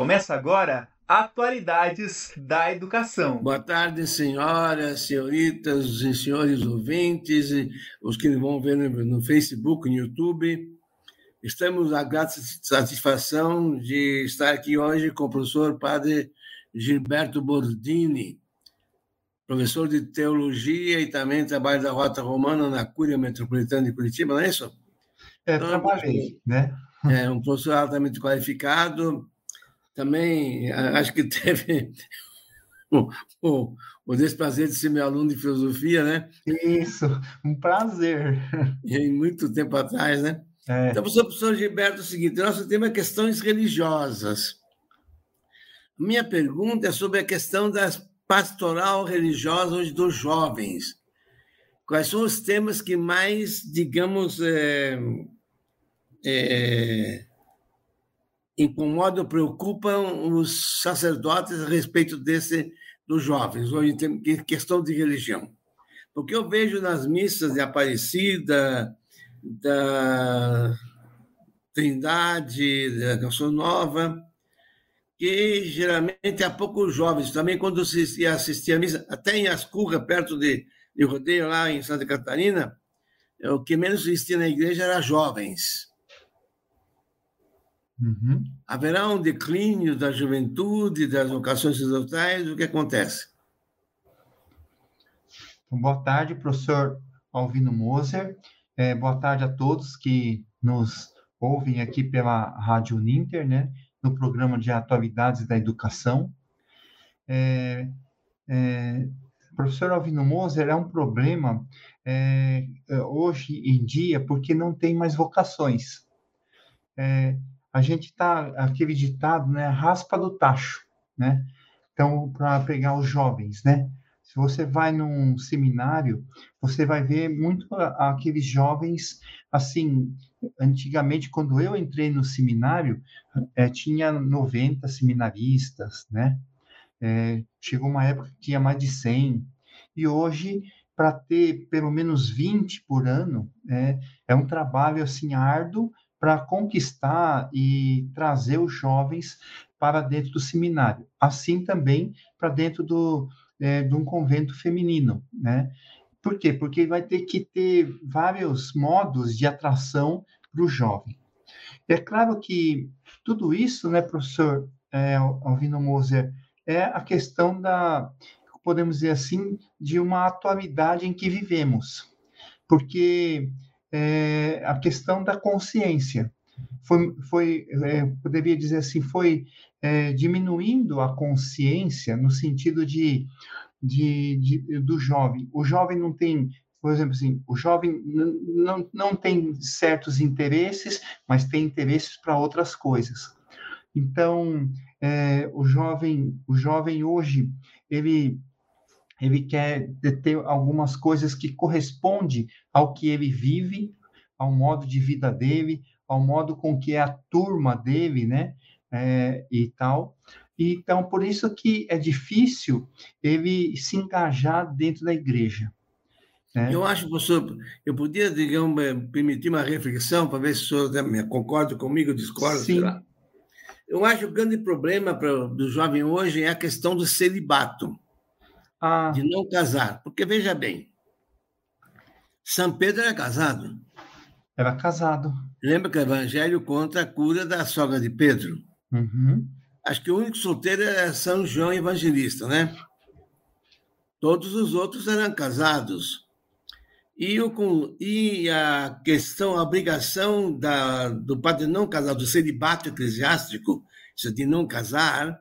Começa agora Atualidades da Educação. Boa tarde, senhoras, senhoritas e senhores ouvintes, os que vão ver no Facebook, no YouTube. Estamos a grata satisfação de estar aqui hoje com o professor Padre Gilberto Bordini, professor de teologia e também trabalha da Rota Romana na Cúria Metropolitana de Curitiba, não é isso? É, então, trabalhei, né? É um professor altamente qualificado, também acho que teve o, o, o desprazer de ser meu aluno de filosofia, né? Isso, um prazer. E muito tempo atrás, né? É. Então, professor, professor Gilberto, é o seguinte: nosso tema é questões religiosas. Minha pergunta é sobre a questão da pastoral religiosa hoje dos jovens. Quais são os temas que mais, digamos, é, é, incomodam, preocupam os sacerdotes a respeito desse dos jovens, hoje em questão de religião. Porque eu vejo nas missas de Aparecida, da Trindade, da Canção Nova, que geralmente há poucos jovens. Também, quando se ia assistir a missa, até em Ascurra, perto de, de Rodeio, lá em Santa Catarina, o que menos existia na igreja era jovens. Uhum. Haverá um declínio da juventude, das vocações sacerdotais? O que acontece? Então, boa tarde, professor Alvino Moser. É, boa tarde a todos que nos ouvem aqui pela Rádio Uninter, né, no programa de Atualidades da Educação. É, é, professor Alvino Moser é um problema é, hoje em dia porque não tem mais vocações. É, a gente está aquele ditado, né, raspa do tacho, né? Então, para pegar os jovens, né? Se você vai num seminário, você vai ver muito aqueles jovens, assim, antigamente, quando eu entrei no seminário, é, tinha 90 seminaristas, né? É, chegou uma época que tinha mais de 100, e hoje, para ter pelo menos 20 por ano, é, é um trabalho, assim, árduo, para conquistar e trazer os jovens para dentro do seminário. Assim também para dentro do, é, de um convento feminino, né? Por quê? Porque vai ter que ter vários modos de atração para o jovem. É claro que tudo isso, né, professor é, Alvino Moser, é a questão da, podemos dizer assim, de uma atualidade em que vivemos. Porque é, a questão da consciência. Foi, foi é, poderia dizer assim, foi é, diminuindo a consciência no sentido de, de, de, do jovem. O jovem não tem, por exemplo, assim, o jovem não, não tem certos interesses, mas tem interesses para outras coisas. Então, é, o jovem, o jovem hoje, ele ele quer ter algumas coisas que correspondem ao que ele vive, ao modo de vida dele, ao modo com que é a turma dele, né, é, e tal. Então, por isso que é difícil ele se engajar dentro da igreja. Né? Eu acho, professor, eu podia, digamos, eh, permitir uma reflexão para ver se o senhor concorda comigo, discorda, Sim. Eu acho que o grande problema para, do jovem hoje é a questão do celibato ah. de não casar. Porque, veja bem, São Pedro era casado. Era casado. Lembra que o Evangelho conta a cura da sogra de Pedro? Uhum. Acho que o único solteiro era São João Evangelista, né? Todos os outros eram casados. E, o, e a questão, a obrigação da, do padre não casar, do celibato eclesiástico, isso de não casar,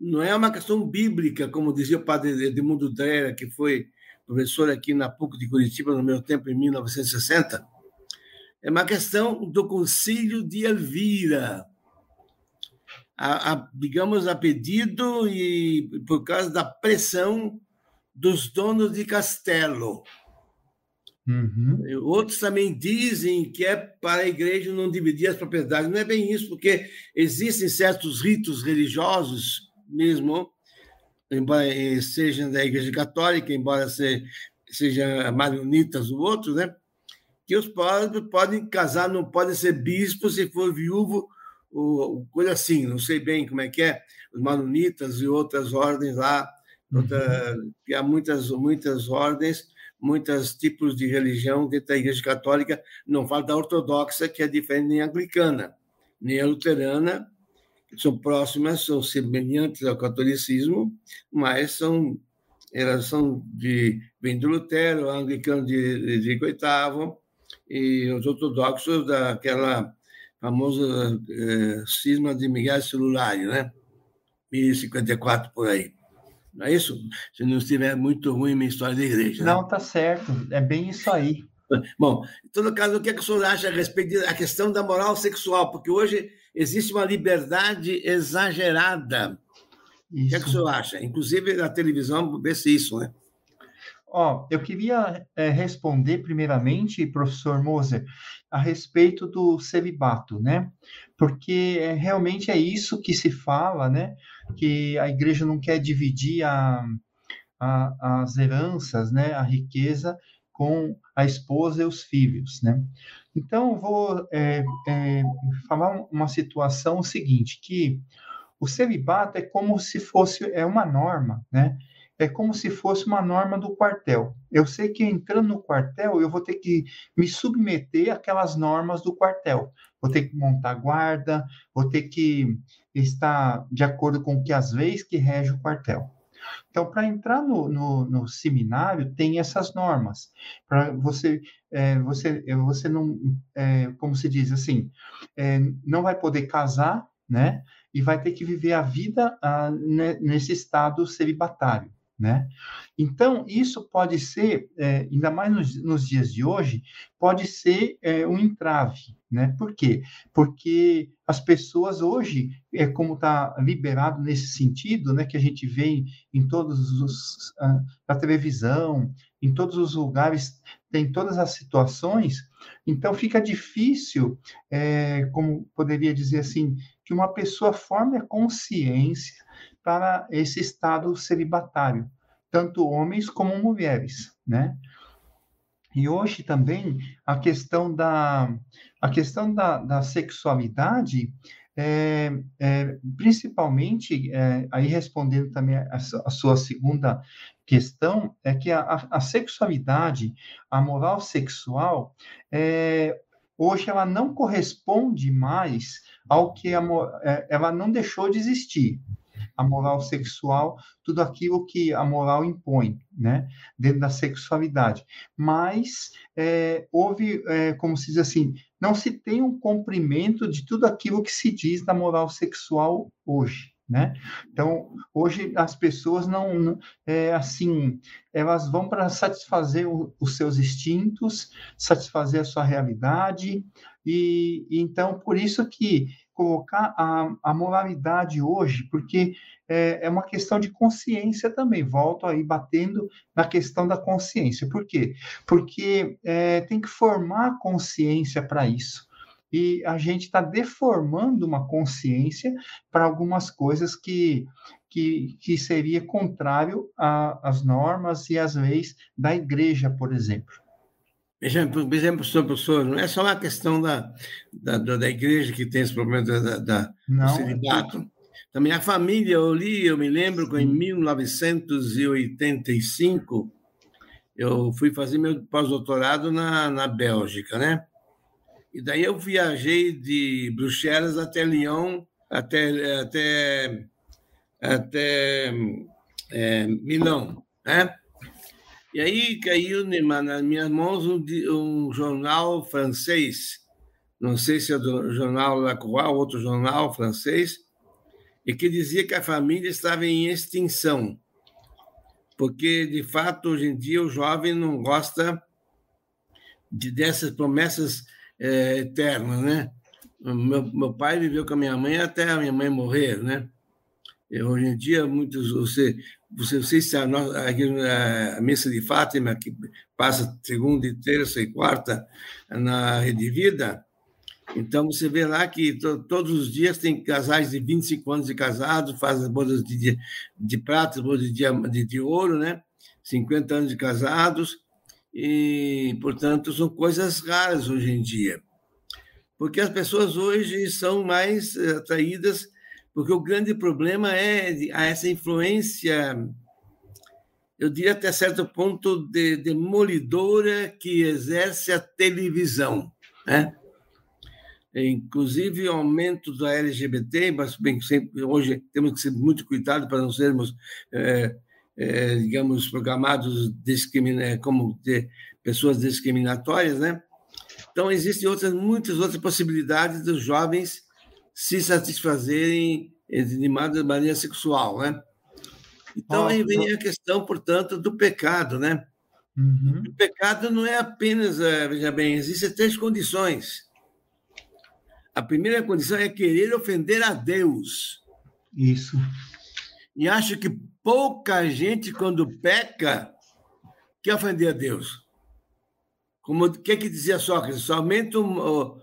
não é uma questão bíblica, como dizia o padre Edmundo Dreyer, que foi professor aqui na PUC de Curitiba no meu tempo, em 1960. É uma questão do concílio de Elvira, a, a, digamos, a pedido e por causa da pressão dos donos de castelo. Uhum. Outros também dizem que é para a igreja não dividir as propriedades. Não é bem isso, porque existem certos ritos religiosos mesmo, embora seja da Igreja Católica, embora seja, seja maronitas ou outros, né? que os pobres podem casar, não podem ser bispos se for viúvo o, coisa assim, não sei bem como é que é, os manonitas e outras ordens lá, outra, uhum. que há muitas, muitas ordens, muitos tipos de religião dentro da Igreja Católica, não falo da ortodoxa, que é diferente nem a anglicana, nem a luterana, são próximas, são semelhantes ao catolicismo, mas são elas são de vem do Lutero, anglicano de, de VIII e os ortodoxos daquela famosa eh, cisma de Miguel Celulário, né? 1054 por aí. Não é isso? Se não estiver muito ruim minha história da igreja. Né? Não, tá certo. É bem isso aí. Bom, em todo caso, o que, é que o senhor acha a respeito da questão da moral sexual? Porque hoje existe uma liberdade exagerada. Isso. O que, é que o senhor acha? Inclusive na televisão, vê-se isso, né? Ó, eu queria é, responder primeiramente, professor Moser, a respeito do celibato, né? Porque é, realmente é isso que se fala, né? Que a igreja não quer dividir a, a, as heranças, né? A riqueza com a esposa e os filhos, né? Então, vou é, é, falar uma situação seguinte, que o celibato é como se fosse é uma norma, né? é como se fosse uma norma do quartel. Eu sei que entrando no quartel, eu vou ter que me submeter àquelas normas do quartel. Vou ter que montar guarda, vou ter que estar de acordo com o que as leis que rege o quartel. Então, para entrar no, no, no, seminário, tem essas normas. Para você, é, você, você não, é, como se diz assim, é, não vai poder casar, né? E vai ter que viver a vida ah, nesse estado celibatário né? Então, isso pode ser, é, ainda mais nos, nos, dias de hoje, pode ser é, um entrave, né? Por quê? Porque as pessoas hoje, é como está liberado nesse sentido, né? Que a gente vê em, em todos os uh, na televisão, em todos os lugares, tem todas as situações. Então fica difícil, é, como poderia dizer assim, que uma pessoa forme a consciência para esse estado celibatário, tanto homens como mulheres, né? E hoje também a questão da, a questão da, da sexualidade, é, é, principalmente, é, aí respondendo também a, a, sua segunda questão, é que a, a sexualidade, a moral sexual, é, hoje ela não corresponde mais ao que a, é, ela não deixou de existir a moral sexual, tudo aquilo que a moral impõe, né, dentro da sexualidade. Mas é, houve, é, como se diz assim, não se tem um cumprimento de tudo aquilo que se diz da moral sexual hoje. Né? Então, hoje as pessoas não, é, assim, elas vão para satisfazer o, os seus instintos, satisfazer a sua realidade, e, e então por isso que colocar a, a moralidade hoje, porque é, é, uma questão de consciência também. Volto aí batendo na questão da consciência. Por quê? Porque é, tem que formar consciência para isso. E a gente está deformando uma consciência para algumas coisas que, que, que seria contrário às normas e às leis da igreja, por exemplo. Exemplo, por exemplo, professor, não é só uma questão da, da, da igreja que tem esse problema da, da, não, do celibato. Também a família, eu li, eu me lembro que em 1985 eu fui fazer meu pós-doutorado na, na Bélgica, né? E daí eu viajei de Bruxelas até Lyon, até, até, até é, Milão, né? E aí caiu nas minhas mãos um, um jornal francês, não sei se é do jornal La Croix, outro jornal francês, e que dizia que a família estava em extinção, porque, de fato, hoje em dia o jovem não gosta de dessas promessas é, eternas, né? Meu, meu pai viveu com a minha mãe até a minha mãe morrer, né? E hoje em dia, muitos, você, você, você se a, a, a missa de Fátima, que passa segunda, terça e quarta na Rede Vida, então você vê lá que to, todos os dias tem casais de 25 anos de casado, fazem bodas de, de, de prata, bodas de, de, de ouro, né? 50 anos de casados, e, portanto, são coisas raras hoje em dia. porque as pessoas hoje são mais eh, atraídas, porque o grande problema é essa influência, eu diria até certo ponto, de, demolidora que exerce a televisão. Né? Inclusive, o aumento da LGBT, mas bem, sempre, hoje temos que ser muito cuidado para não sermos, é, é, digamos, programados discrimina como de pessoas discriminatórias, né? Então, existem outras, muitas outras possibilidades dos jovens se satisfazerem de maneira sexual, né? Então, aí vem a questão, portanto, do pecado, né? Uhum. O pecado não é apenas, eh, veja bem, existem três condições. A primeira condição é querer ofender a Deus. Isso. E acho que pouca gente, quando peca, quer ofender a Deus. Como o que, é que dizia Sócrates? Somente o,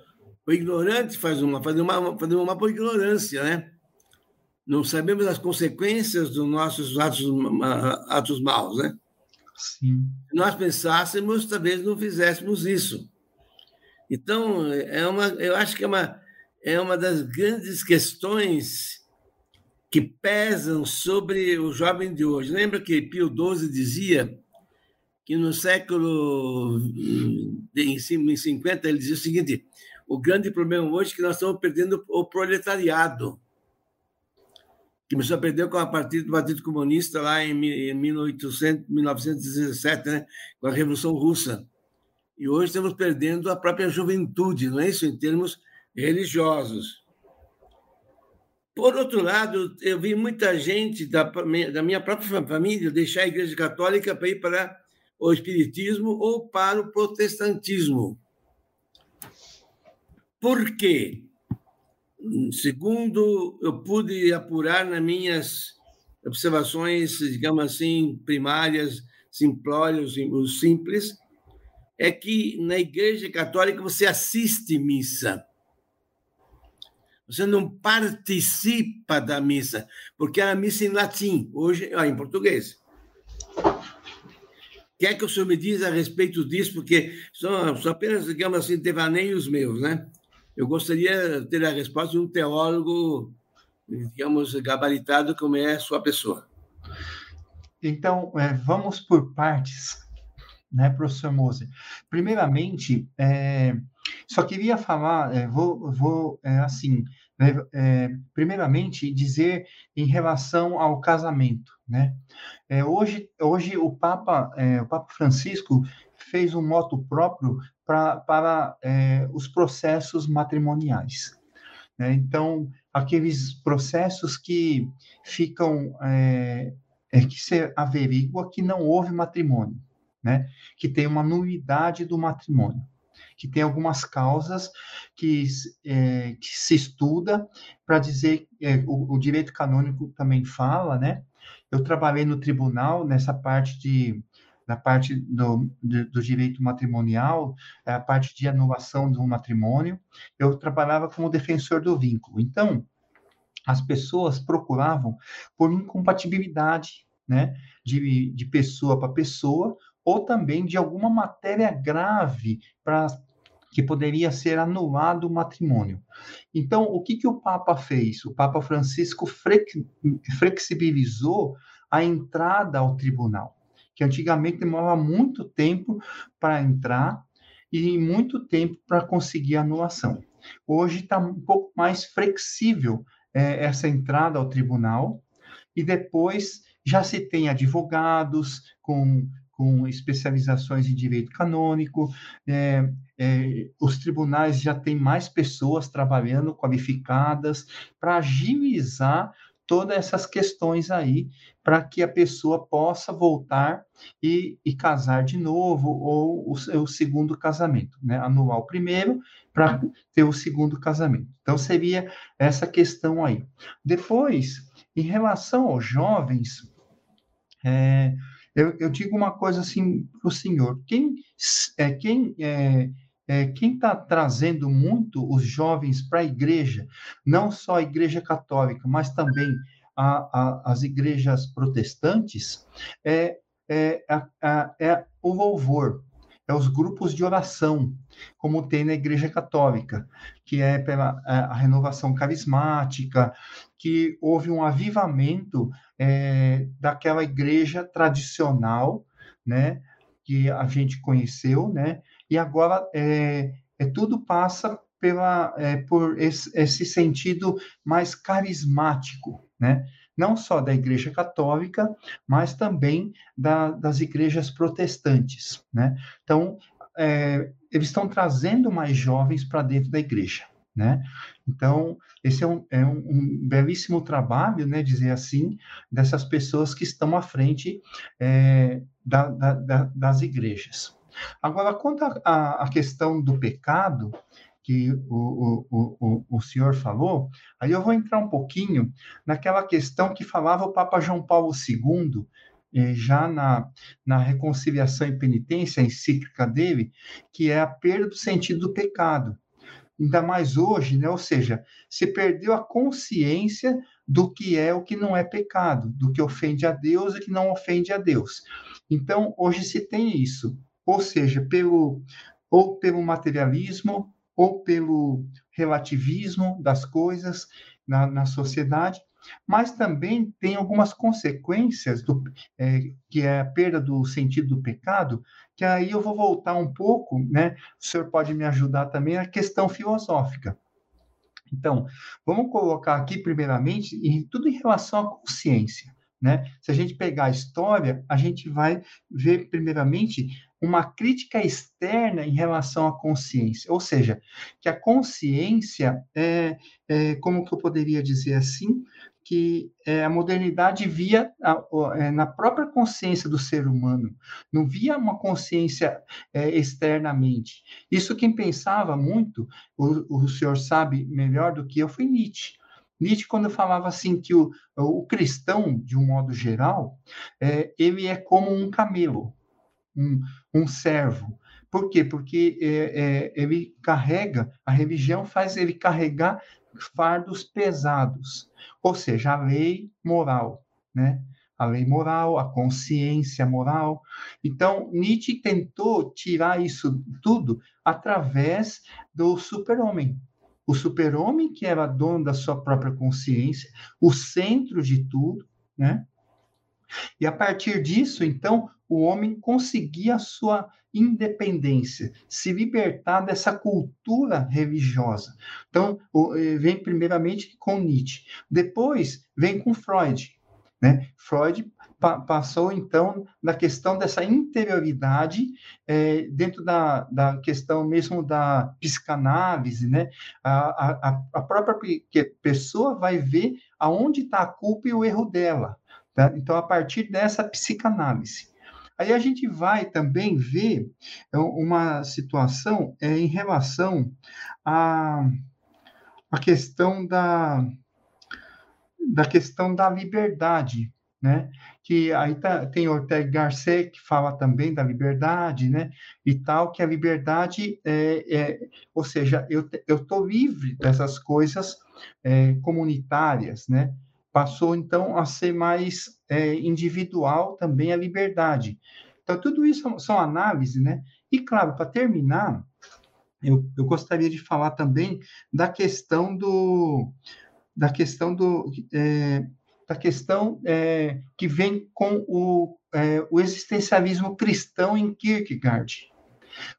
o ignorante faz uma, faz uma, faz uma por ignorância, né? Não sabemos as consequências dos nossos atos, atos maus, né? Sim. Se nós pensássemos, talvez não fizéssemos isso. Então, é uma, eu acho que é uma, é uma das grandes questões que pesam sobre o jovem de hoje. Lembra que Pio XII dizia que no século em 50 ele dizia o seguinte: o grande problema hoje é que nós estamos perdendo o proletariado. Que começou a perder com a partir do Partido Comunista lá em 1800, 1917, né, com a Revolução Russa. E hoje estamos perdendo a própria juventude, não é isso? Em termos religiosos. Por outro lado, eu vi muita gente da, da minha própria família deixar a Igreja Católica para ir para o espiritismo ou para o protestantismo. Por quê? Segundo eu pude apurar nas minhas observações, digamos assim, primárias, simplórias, simples, é que na Igreja Católica você assiste missa. Você não participa da missa, porque a missa em latim, hoje em português que é que o senhor me diz a respeito disso? Porque são, são apenas, digamos assim, devaneios meus, né? Eu gostaria de ter a resposta de um teólogo, digamos, gabaritado como é a sua pessoa. Então, é, vamos por partes, né, professor Moser? Primeiramente, é, só queria falar, é, vou, vou é, assim, né, é, primeiramente dizer em relação ao casamento, né? É, hoje, hoje o Papa, o Papa Francisco fez um moto próprio pra, para é, os processos matrimoniais. Né? Então, aqueles processos que ficam é, é, que se averigua que não houve matrimônio, né? Que tem uma nulidade do matrimônio que tem algumas causas que, é, que se estuda para dizer, é, o, o, direito canônico também fala, né? Eu trabalhei no tribunal nessa parte de na parte do, do direito matrimonial, é a parte de anulação do matrimônio, eu trabalhava como defensor do vínculo. Então, as pessoas procuravam por incompatibilidade, né, de, de pessoa para pessoa, ou também de alguma matéria grave para que poderia ser anulado o matrimônio. Então, o que, que o Papa fez? O Papa Francisco flexibilizou a entrada ao tribunal, que antigamente demorava muito tempo para entrar e muito tempo para conseguir anulação. Hoje está um pouco mais flexível é, essa entrada ao tribunal e depois já se tem advogados com com especializações em direito canônico, é, é, os tribunais já têm mais pessoas trabalhando qualificadas para agilizar todas essas questões aí, para que a pessoa possa voltar e, e casar de novo, ou o, o segundo casamento, né? anular o primeiro para ter o segundo casamento. Então, seria essa questão aí. Depois, em relação aos jovens, é, eu, eu digo uma coisa assim para o senhor: quem é quem é, é, quem está trazendo muito os jovens para a igreja, não só a igreja católica, mas também a, a, as igrejas protestantes, é, é, é o louvor. é os grupos de oração, como tem na Igreja Católica, que é pela é, a renovação carismática, que houve um avivamento é, daquela igreja tradicional, né, que a gente conheceu, né, e agora é, é tudo passa pela, é, por esse, esse, sentido mais carismático, né? Não só da Igreja Católica, mas também da, das igrejas protestantes, né? Então, é, eles estão trazendo mais jovens para dentro da igreja, né? Então, esse é um, é um, um, belíssimo trabalho, né, dizer assim, dessas pessoas que estão à frente é, da, da, da, das igrejas. Agora, quanto à questão do pecado, que o, o, o, o senhor falou, aí eu vou entrar um pouquinho naquela questão que falava o Papa João Paulo II, eh, já na, na reconciliação e penitência, encíclica dele, que é a perda do sentido do pecado. Ainda mais hoje, né? ou seja, se perdeu a consciência do que é o que não é pecado, do que ofende a Deus e que não ofende a Deus. Então, hoje se tem isso, ou seja, pelo ou pelo materialismo, ou pelo relativismo das coisas na, na sociedade, mas também tem algumas consequências, do, é, que é a perda do sentido do pecado, que aí eu vou voltar um pouco, né? O senhor pode me ajudar também na questão filosófica. Então, vamos colocar aqui, primeiramente, em tudo em relação à consciência. Né? Se a gente pegar a história, a gente vai ver, primeiramente, uma crítica externa em relação à consciência, ou seja, que a consciência é, é como que eu poderia dizer assim, que é, a modernidade via a, é, na própria consciência do ser humano, não via uma consciência é, externamente. Isso quem pensava muito, o, o senhor sabe melhor do que eu, foi Nietzsche. Nietzsche, quando falava assim que o, o cristão, de um modo geral, é, ele é como um camelo, um, um servo. Por quê? Porque é, é, ele carrega, a religião faz ele carregar fardos pesados, ou seja, a lei moral, né? A lei moral, a consciência moral. Então, Nietzsche tentou tirar isso tudo através do super-homem. O super-homem que era dono da sua própria consciência, o centro de tudo, né? E a partir disso, então, o homem conseguia a sua independência, se libertar dessa cultura religiosa. Então, eh, vem primeiramente com Nietzsche, depois vem com Freud. Né? Freud pa passou, então, na questão dessa interioridade, é, dentro da, da questão mesmo da psicanálise, né? a, a, a própria pessoa vai ver aonde está a culpa e o erro dela. Tá? Então, a partir dessa psicanálise. Aí a gente vai também ver é, uma situação é, em relação à, à questão da, da questão da liberdade, né? Que aí tá, tem Ortega Garcet que fala também da liberdade, né? E tal, que a liberdade é, é ou seja, eu eu livre dessas coisas é, comunitárias, né? Passou então a ser mais é, individual também a liberdade. Então, tudo isso são análises, né? E, claro, para terminar, eu, eu gostaria de falar também da questão do da questão do é, da questão é, que vem com o, é, o existencialismo cristão em Kierkegaard.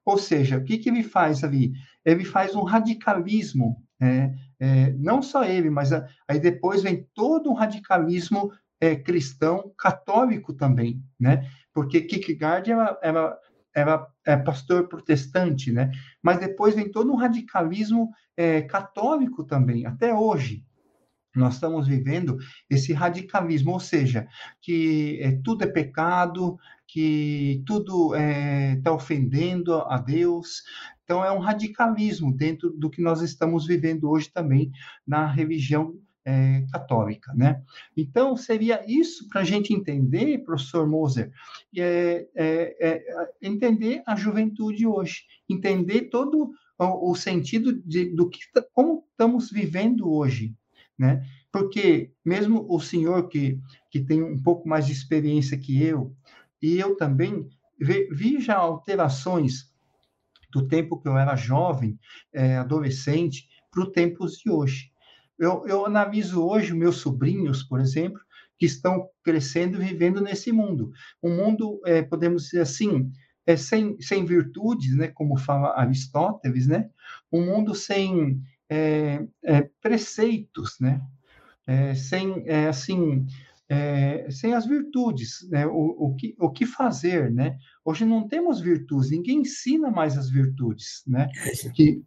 Ou seja, o que, que ele faz ali? Ele faz um radicalismo é, é, não só ele, mas a, aí depois vem todo um radicalismo é, cristão católico também, né? Porque Kierkegaard era, era, era é, pastor protestante, né? Mas depois vem todo um radicalismo é, católico também, até hoje. Nós estamos vivendo esse radicalismo, ou seja, que é, tudo é pecado, que tudo está é, ofendendo a Deus, então, é um radicalismo dentro do que nós estamos vivendo hoje também na religião é, católica, né? Então, seria isso para a gente entender, professor Moser, é, é, é, entender a juventude hoje, entender todo o, o sentido de, do que, como estamos vivendo hoje, né? Porque mesmo o senhor que, que tem um pouco mais de experiência que eu, e eu também, vi já alterações do tempo que eu era jovem, é, adolescente, para os tempos de hoje. Eu, eu analiso hoje meus sobrinhos, por exemplo, que estão crescendo e vivendo nesse mundo. Um mundo, é, podemos dizer assim, é, sem, sem virtudes, né, como fala Aristóteles, né? um mundo sem é, é, preceitos, né? É, sem, é, assim, é, sem as virtudes, né? O, o, que, o que fazer, né? Hoje não temos virtudes, ninguém ensina mais as virtudes, né? Que,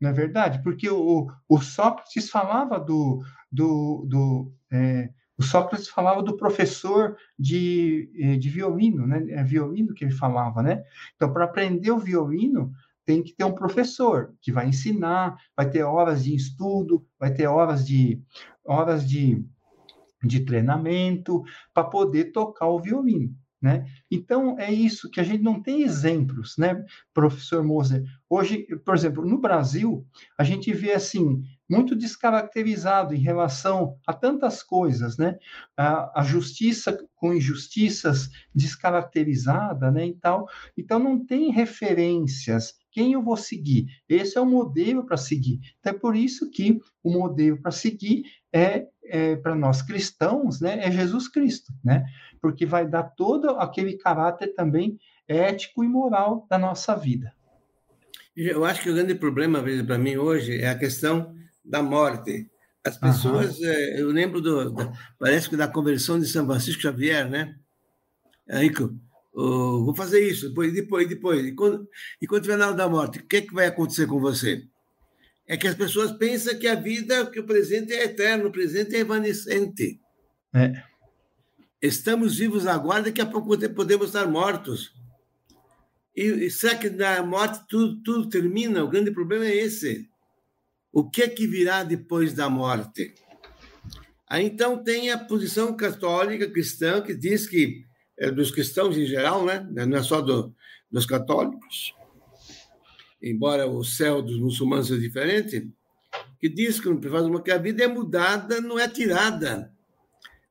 não é verdade? Porque o, o Sócrates falava do, do, do é, o Sócrates falava do professor de, é, de violino, né? É violino que ele falava, né? Então, para aprender o violino, tem que ter um professor que vai ensinar, vai ter horas de estudo, vai ter horas de horas de de treinamento para poder tocar o violino. Né? Então, é isso que a gente não tem exemplos, né, professor Moser? Hoje, por exemplo, no Brasil, a gente vê assim, muito descaracterizado em relação a tantas coisas, né? A, a justiça com injustiças descaracterizada, né, e tal. Então, não tem referências. Quem eu vou seguir? Esse é o modelo para seguir. Então, é por isso que o modelo para seguir é, é para nós cristãos, né, é Jesus Cristo, né? Porque vai dar todo aquele caráter também ético e moral da nossa vida. Eu acho que o grande problema para mim hoje é a questão da morte. As pessoas, uhum. eu lembro do, da, parece que da conversão de São Francisco Xavier, né? Aí, oh, vou fazer isso, depois, depois, depois. E quando, e quando tiver na hora da morte, o que, é que vai acontecer com você? É que as pessoas pensam que a vida, que o presente é eterno, o presente é evanescente. É. Estamos vivos agora, daqui a pouco podemos estar mortos. E, e será que na morte tudo, tudo termina? O grande problema é esse. O que é que virá depois da morte? Aí então tem a posição católica cristã que diz que é dos cristãos em geral, né? Não é só do, dos católicos embora o céu dos muçulmanos seja diferente, que diz que no privado que a vida é mudada, não é tirada,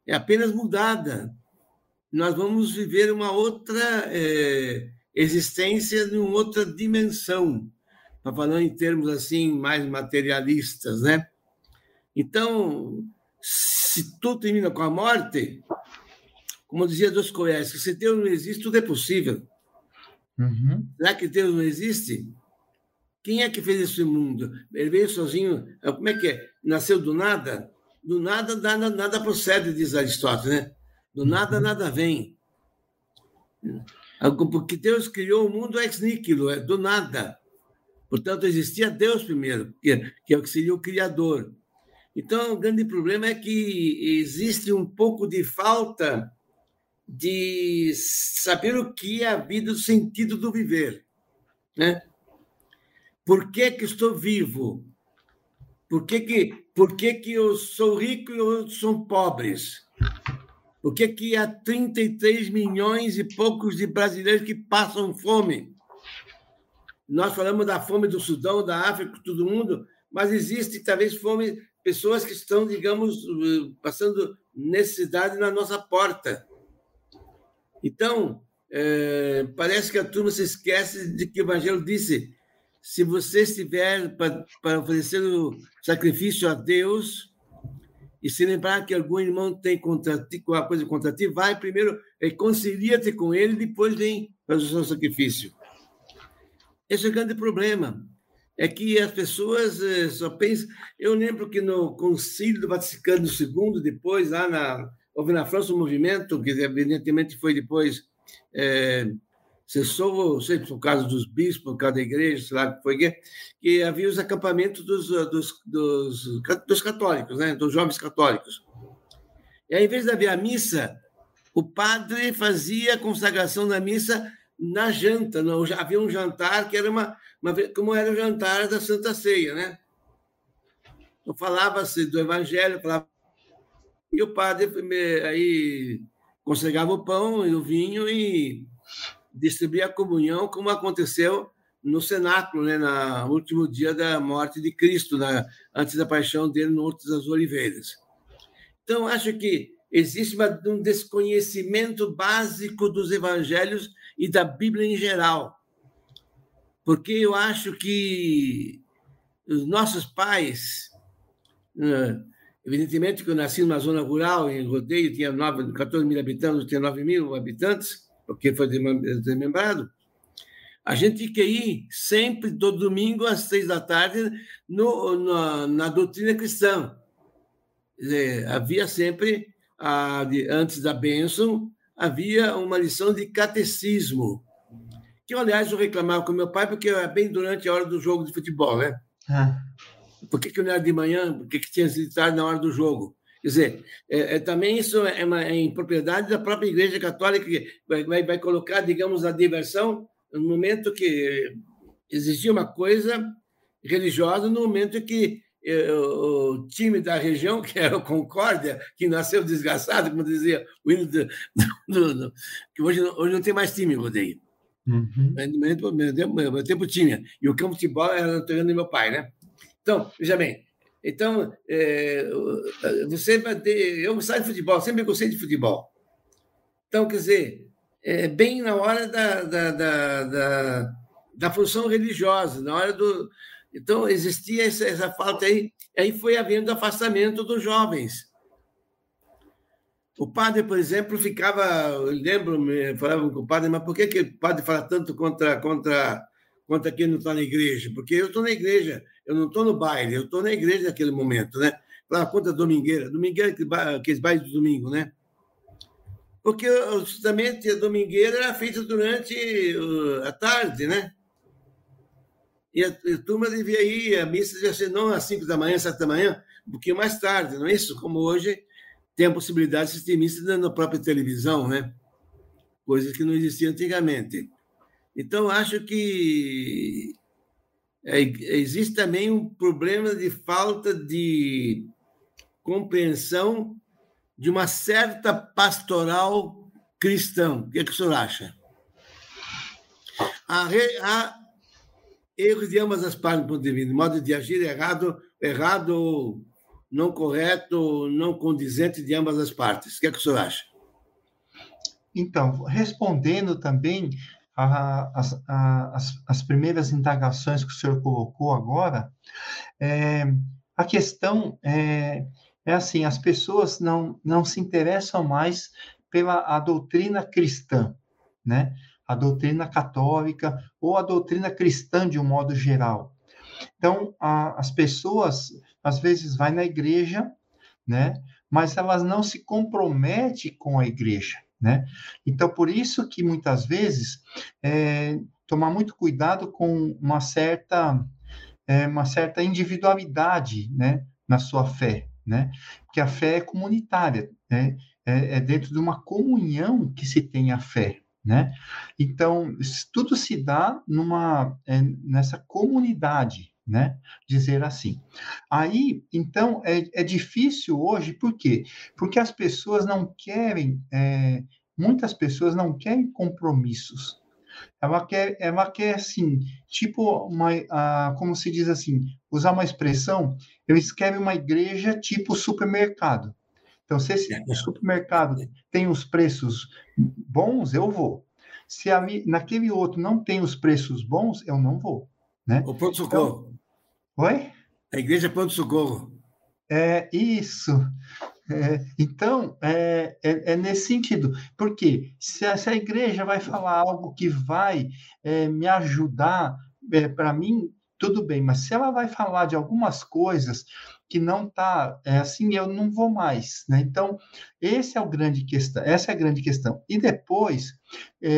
é apenas mudada. Nós vamos viver uma outra é, existência numa outra dimensão, para falar em termos assim mais materialistas, né? Então, se tudo termina com a morte, como dizia Dostoiévski, se Deus não existe, tudo é possível. Uhum. Será que Deus não existe? Quem é que fez esse mundo? Ele veio sozinho. É, como é que é? Nasceu do nada? Do nada, nada, nada procede, diz Aristóteles, né? Do nada, uhum. nada vem. Porque Deus criou o mundo ex nihilo, é do nada. Portanto, existia Deus primeiro, que é o que seria o Criador. Então, o grande problema é que existe um pouco de falta de saber o que é a vida, o sentido do viver. Né? Por que, que estou vivo? Por que, que, por que, que eu sou rico e outros são pobres? Por que, que há 33 milhões e poucos de brasileiros que passam fome? Nós falamos da fome do Sudão, da África, todo mundo, mas existe talvez fome, pessoas que estão, digamos, passando necessidade na nossa porta. Então, é, parece que a turma se esquece de que o Evangelho disse se você estiver para oferecer o sacrifício a Deus e se lembrar que algum irmão tem contra ti, alguma coisa contra ti, vai primeiro, reconcilia-te com ele, depois vem fazer o seu sacrifício. Esse é o grande problema. É que as pessoas eh, só pensam. Eu lembro que no Concílio do Vaticano II, depois, lá na. Houve na França um movimento, que evidentemente foi depois. É, cessou, sei por causa dos bispos, por causa da igreja, sei lá que foi que, que havia os acampamentos dos, dos, dos, dos católicos, né? dos jovens católicos. E aí, em vez de haver a missa, o padre fazia a consagração da missa na janta. Não, havia um jantar que era uma, uma como era o jantar da Santa Ceia, né? Então falava-se do Evangelho, falava e o padre aí consagrava o pão e o vinho e distribuir a comunhão, como aconteceu no cenáculo, né, no último dia da morte de Cristo, né, antes da paixão dele no Horto das Oliveiras. Então, acho que existe um desconhecimento básico dos evangelhos e da Bíblia em geral. Porque eu acho que os nossos pais, né, evidentemente que eu nasci numa zona rural, em Rodeio, tinha 9, 14 mil habitantes, tinha 9 mil habitantes, porque foi desmembrado, a gente que ir sempre, todo domingo, às seis da tarde, no, na, na doutrina cristã. Dizer, havia sempre, a, antes da bênção, havia uma lição de catecismo, que, aliás, eu reclamava com meu pai, porque era bem durante a hora do jogo de futebol, né? Ah. Por que, que não era de manhã? Por que, que tinha sido tarde na hora do jogo? Quer dizer, é, é, também isso é, uma, é em propriedade da própria Igreja Católica, que vai, vai, vai colocar, digamos, a diversão no momento que existia uma coisa religiosa, no momento que eh, o time da região, que era o Concórdia, que nasceu desgraçado, como dizia o hino do, do, do, que hoje, hoje não tem mais time, Rodeio. Uhum. Meu tempo, meu tempo tinha. E o campo de bola era do meu pai, né? Então, veja bem. Então, é, você vai ter. Eu gostava de futebol, sempre gostei de futebol. Então, quer dizer, é bem na hora da, da, da, da, da função religiosa, na hora do. Então, existia essa, essa falta aí, aí foi havendo afastamento dos jovens. O padre, por exemplo, ficava, eu lembro, me falava com o padre, mas por que, que o padre fala tanto contra, contra, contra quem não está na igreja? Porque eu estou na igreja, eu não estou no baile, eu estou na igreja naquele momento, né? Falava contra a domingueira, domingueira, aqueles bailes de domingo, né? Porque justamente a domingueira era feita durante a tarde, né? E a, a turma devia ir, a missa devia ser não às 5 da manhã, 7 da manhã, um pouquinho mais tarde, não é isso? Como hoje tem a possibilidade de assistir missa na própria televisão, né? Coisas que não existiam antigamente. Então, acho que é, existe também um problema de falta de compreensão de uma certa pastoral cristã. O que, é que o senhor acha? Há, há erros de ambas as partes do ponto de vista, modo de agir errado, errado não correto, não condizente de ambas as partes. O que, é que o senhor acha? Então, respondendo também as, as, as primeiras indagações que o senhor colocou agora, é, a questão é, é assim, as pessoas não, não se interessam mais pela a doutrina cristã, né? A doutrina católica ou a doutrina cristã de um modo geral. Então, a, as pessoas às vezes vai na igreja, né? Mas elas não se comprometem com a igreja, né? Então, por isso que muitas vezes é, tomar muito cuidado com uma certa é, uma certa individualidade, né? Na sua fé, né? Porque a fé é comunitária, né? É, é dentro de uma comunhão que se tem a fé, né? Então, tudo se dá numa é, nessa comunidade, né? Dizer assim. Aí, então, é, é difícil hoje, por quê? Porque as pessoas não querem, é, muitas pessoas não querem compromissos. Ela quer, ela quer assim, tipo, uma, a, como se diz assim, usar uma expressão, eles querem uma igreja tipo supermercado. Então, se esse é. supermercado tem os preços bons, eu vou. Se ali, naquele outro não tem os preços bons, eu não vou. Né? O pronto-socorro. Oi? A Igreja Ponto Socorro. É isso. É, então, é, é, é, nesse sentido. Porque se a, se a, igreja vai falar algo que vai é, me ajudar, é, para mim, tudo bem. Mas se ela vai falar de algumas coisas que não está é, assim, eu não vou mais. Né? Então, esse é o grande questão, essa é a grande questão. E depois,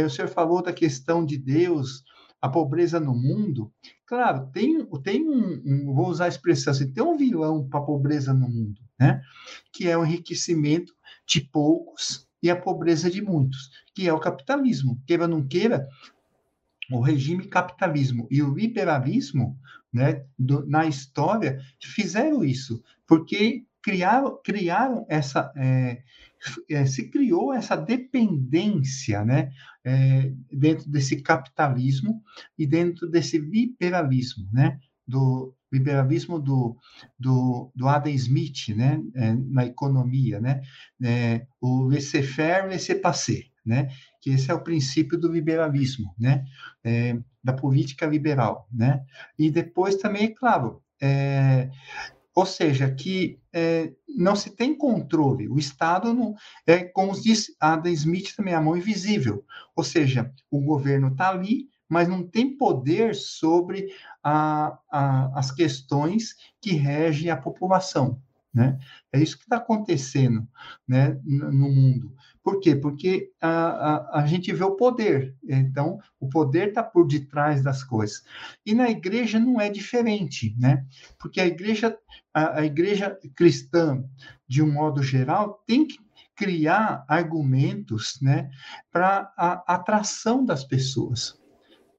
o senhor falou da questão de Deus, a pobreza no mundo. Claro, tem, tem um, um, vou usar a expressão assim, tem um vilão para a pobreza no mundo, né? Que é o enriquecimento de poucos e a pobreza de muitos, que é o capitalismo. Queira ou não queira, o regime capitalismo e o liberalismo, né, do, na história, fizeram isso, porque criaram, criaram essa, é, é, se criou essa dependência, né, é, dentro desse capitalismo e dentro desse liberalismo, né, do liberalismo do, do, do Adam Smith, né, é, na economia, né, é, o laissez-faire, laissez-passer, né? Que esse é o princípio do liberalismo, né? É, da política liberal, né? E depois também, é claro, ou seja, que é, não se tem controle. O Estado não é, como diz Adam Smith também, a mão invisível. Ou seja, o governo está ali, mas não tem poder sobre a, a, as questões que regem a população. Né? É isso que está acontecendo né, no mundo. Por quê? Porque a, a, a gente vê o poder. Então, o poder está por detrás das coisas. E na igreja não é diferente, né? Porque a igreja, a, a igreja cristã, de um modo geral, tem que criar argumentos né, para a atração das pessoas.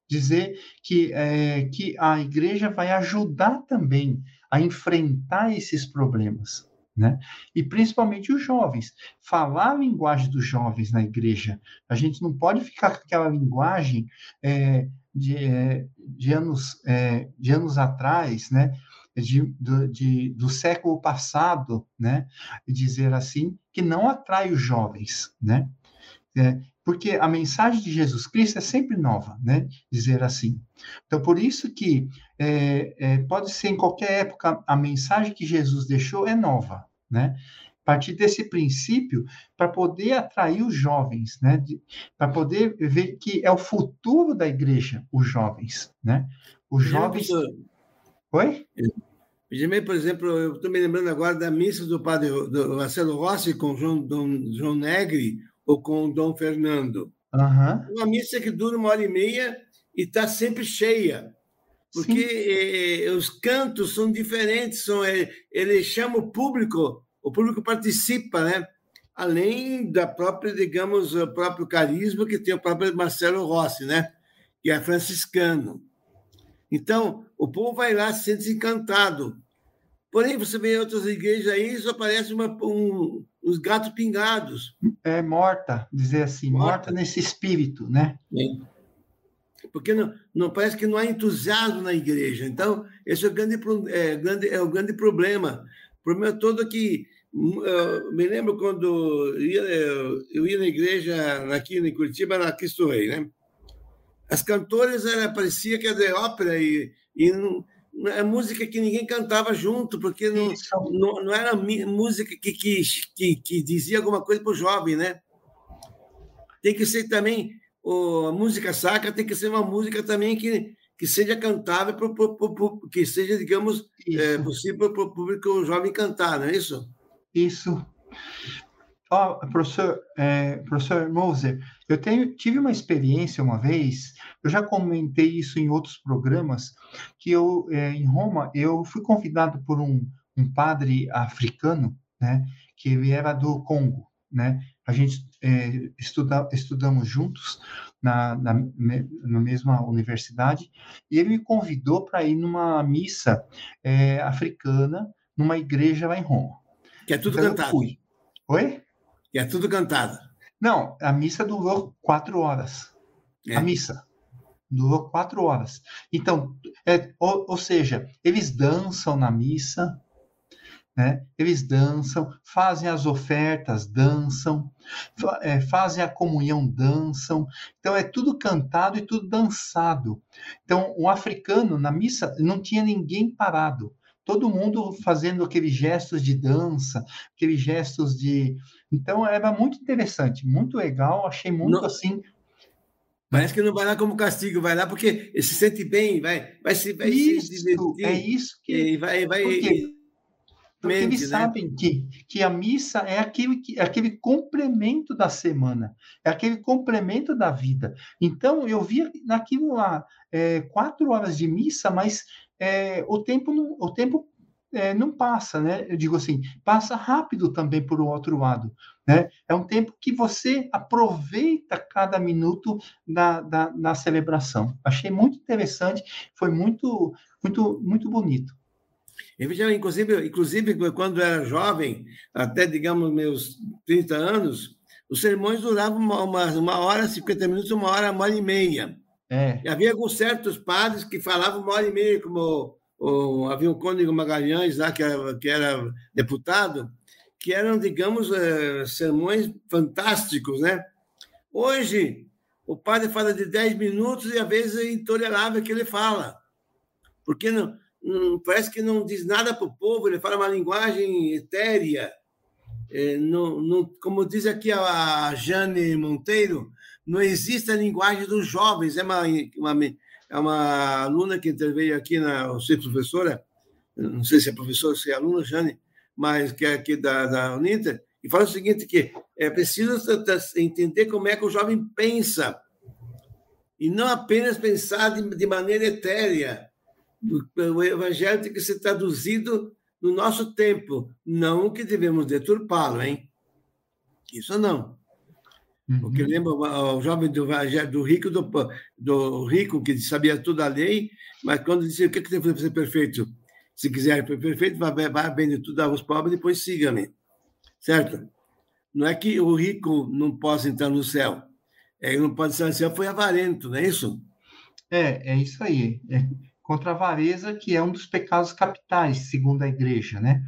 Dizer que, é, que a igreja vai ajudar também a enfrentar esses problemas né? E principalmente os jovens. Falar a linguagem dos jovens na igreja. A gente não pode ficar com aquela linguagem é, de, é, de, anos, é, de anos atrás, né? De, do, de, do século passado, né? Dizer assim, que não atrai os jovens, né? Porque a mensagem de Jesus Cristo é sempre nova, né? Dizer assim. Então, por isso que é, é, pode ser em qualquer época, a mensagem que Jesus deixou é nova, né? A partir desse princípio, para poder atrair os jovens, né? Para poder ver que é o futuro da igreja, os jovens, né? Os jovens... Oi? por exemplo, eu estou me lembrando agora da missa do padre do Marcelo Rossi com João, Dom, João Negri, ou com o Dom Fernando. Uhum. Uma missa que dura uma hora e meia e está sempre cheia, porque eh, os cantos são diferentes, são, eh, ele chama o público, o público participa, né? além da própria, digamos, o próprio carisma que tem o próprio Marcelo Rossi, né? que é franciscano. Então, o povo vai lá se sente encantado. Porém, você vê em outras igrejas aí, só aparece uma, um, uns gatos pingados. É morta, dizer assim, morta, morta nesse espírito, né? É. Porque não, não parece que não há entusiasmo na igreja. Então, esse é o grande, é, grande, é o grande problema. O problema todo é que eu me lembro quando eu ia, eu ia na igreja aqui em Curitiba, na Cristo Rei, né? As cantoras era, parecia que era de ópera e, e não, é música que ninguém cantava junto, porque não, não, não, era música que, que, que, que dizia alguma coisa para o jovem, né? Tem que ser também, a música sacra tem que ser uma música também que, que seja cantável, pro, pro, pro, que seja, digamos, é, possível para o público jovem cantar, não é isso? Isso. Oh, professor, é, professor Moser, eu tenho, tive uma experiência uma vez, eu já comentei isso em outros programas, que eu, é, em Roma, eu fui convidado por um, um padre africano, né, que ele era do Congo, né, a gente é, estuda, estudamos juntos na, na, na, mesma universidade, e ele me convidou para ir numa missa é, africana, numa igreja lá em Roma. Que é tudo então, cantado. Oi? Que é tudo cantado. Não, a missa durou quatro horas. É. A missa durou quatro horas. Então, é, ou, ou, seja, eles dançam na missa, né? Eles dançam, fazem as ofertas, dançam, é, fazem a comunhão, dançam. Então, é tudo cantado e tudo dançado. Então, o africano na missa não tinha ninguém parado todo mundo fazendo aqueles gestos de dança, aqueles gestos de. Então era muito interessante, muito legal, achei muito não, assim. Parece que não vai lá como castigo, vai lá porque se sente bem, vai, vai se, vai isso, se divertir. É isso que. vai, vai, porque, porque eles né? sabem que, que a missa é aquele, é aquele complemento da semana, é aquele complemento da vida. Então, eu vi naquilo lá é, quatro horas de missa, mas é, o tempo não, o tempo é, não passa, né? Eu digo assim, passa rápido também por outro lado, né? É um tempo que você aproveita cada minuto da, da celebração. Achei muito interessante, foi muito, muito, muito bonito. Inclusive, inclusive, quando eu era jovem, até, digamos, meus 30 anos, os sermões duravam uma, uma, uma hora, 50 minutos, uma hora, uma hora e meia. É. E havia alguns certos padres que falavam uma hora e meia, como o, havia o Cônigo Magalhães, lá, que era, que era deputado, que eram, digamos, é, sermões fantásticos, né? Hoje, o padre fala de 10 minutos e às vezes é intolerável o que ele fala. Porque não, não parece que não diz nada para o povo, ele fala uma linguagem etérea. É, não, não, como diz aqui a Jane Monteiro, não existe a linguagem dos jovens. É uma, uma, é uma aluna que interveio aqui, na, eu sei professora, não sei se é professora se é aluna, Jane, mas que é aqui da, da Uninter, e fala o seguinte, que é preciso entender como é que o jovem pensa, e não apenas pensar de, de maneira etérea. O evangelho tem que ser traduzido no nosso tempo, não que devemos deturpá-lo, hein? Isso não. Uhum. Porque lembra o jovem do, do rico do, do rico que sabia toda a lei, mas quando disse o que, que tem que ser perfeito, se quiser ser perfeito, vai, vai vender tudo aos pobres, depois siga-me. Certo? Não é que o rico não possa entrar no céu. É, ele não pode entrar no céu, foi avarento, não é isso? É, é isso aí. É contra a avareza, que é um dos pecados capitais, segundo a igreja, né?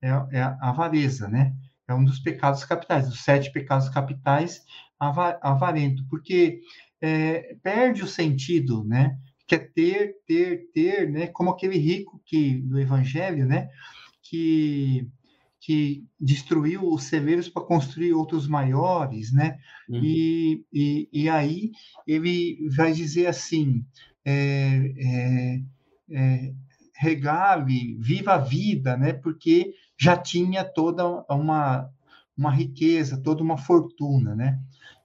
É, é a avareza, né? É um dos pecados capitais, dos sete pecados capitais, avarento, porque é, perde o sentido, né? que é ter, ter, ter, né? Como aquele rico que do Evangelho, né? Que que destruiu os celeiros para construir outros maiores, né? Uhum. E, e, e, aí ele vai dizer assim, é, é, é, regale, viva a vida, né? Porque já tinha toda uma, uma riqueza, toda uma fortuna, né?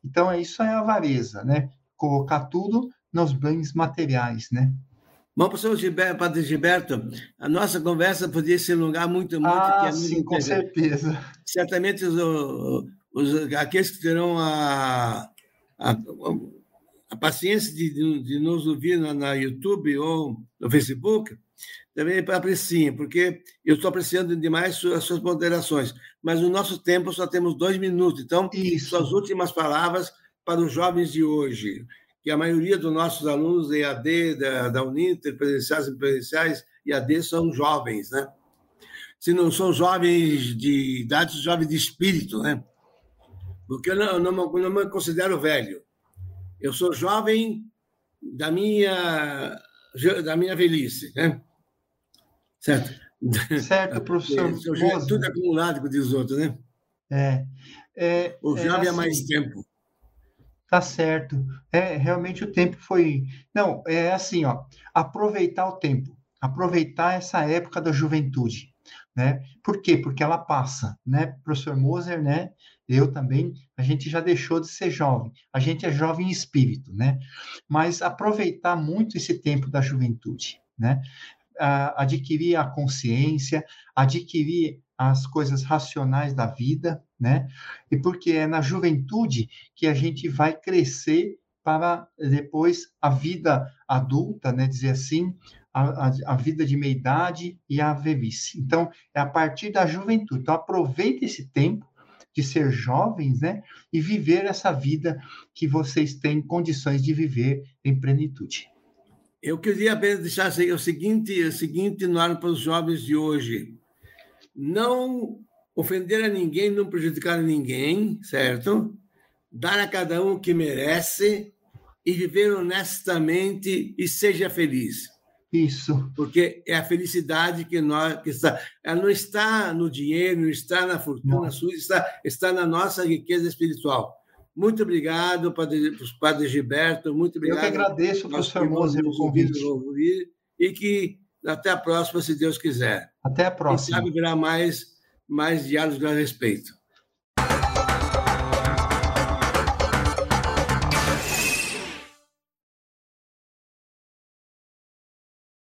Então, é isso é avareza, né? Colocar tudo nos bens materiais, né? Bom, professor Gilberto, Padre Gilberto, a nossa conversa podia se alongar muito, muito. Ah, que sim, com certeza. Certamente os, os, aqueles que terão a, a, a paciência de, de, nos ouvir na, na, YouTube ou no Facebook, também apreciem, porque eu estou apreciando demais as suas moderações. Mas no nosso tempo só temos dois minutos, então, Isso. suas últimas palavras para os jovens de hoje que a maioria dos nossos alunos EAD, da, da Uninter, presenciais e presenciais, EAD, são jovens, né? Se não são jovens de idade, jovens de espírito, né? Porque eu não, não, não me considero velho. Eu sou jovem da minha, da minha velhice, né? Certo? Certo, professor. Sou tudo acumulado com os outros, né? É. é o jovem é assim, mais tempo. Tá certo. É, realmente o tempo foi. Não, é assim, ó. Aproveitar o tempo, aproveitar essa época da juventude, né? Por quê? Porque ela passa, né? Professor Moser, né? Eu também, a gente já deixou de ser jovem. A gente é jovem em espírito, né? Mas aproveitar muito esse tempo da juventude, né? Adquirir a consciência, adquirir as coisas racionais da vida, né? E porque é na juventude que a gente vai crescer para depois a vida adulta, né? Dizer assim, a, a, a vida de meia idade e a velhice. Então, é a partir da juventude. Então, aproveite esse tempo de ser jovens, né? E viver essa vida que vocês têm condições de viver em plenitude. Eu queria apenas deixar o seguinte, o seguinte no ar para os jovens de hoje não ofender a ninguém, não prejudicar a ninguém, certo? Dar a cada um o que merece e viver honestamente e seja feliz. Isso. Porque é a felicidade que nós que está, ela não está no dinheiro, não está na fortuna sua, está está na nossa riqueza espiritual. Muito obrigado, Padre, Padre Gilberto. Muito obrigado. Eu que agradeço, professor Moser, o convite. E que até a próxima, se Deus quiser. Até a próxima. Quem sabe virá mais, mais diálogos a respeito.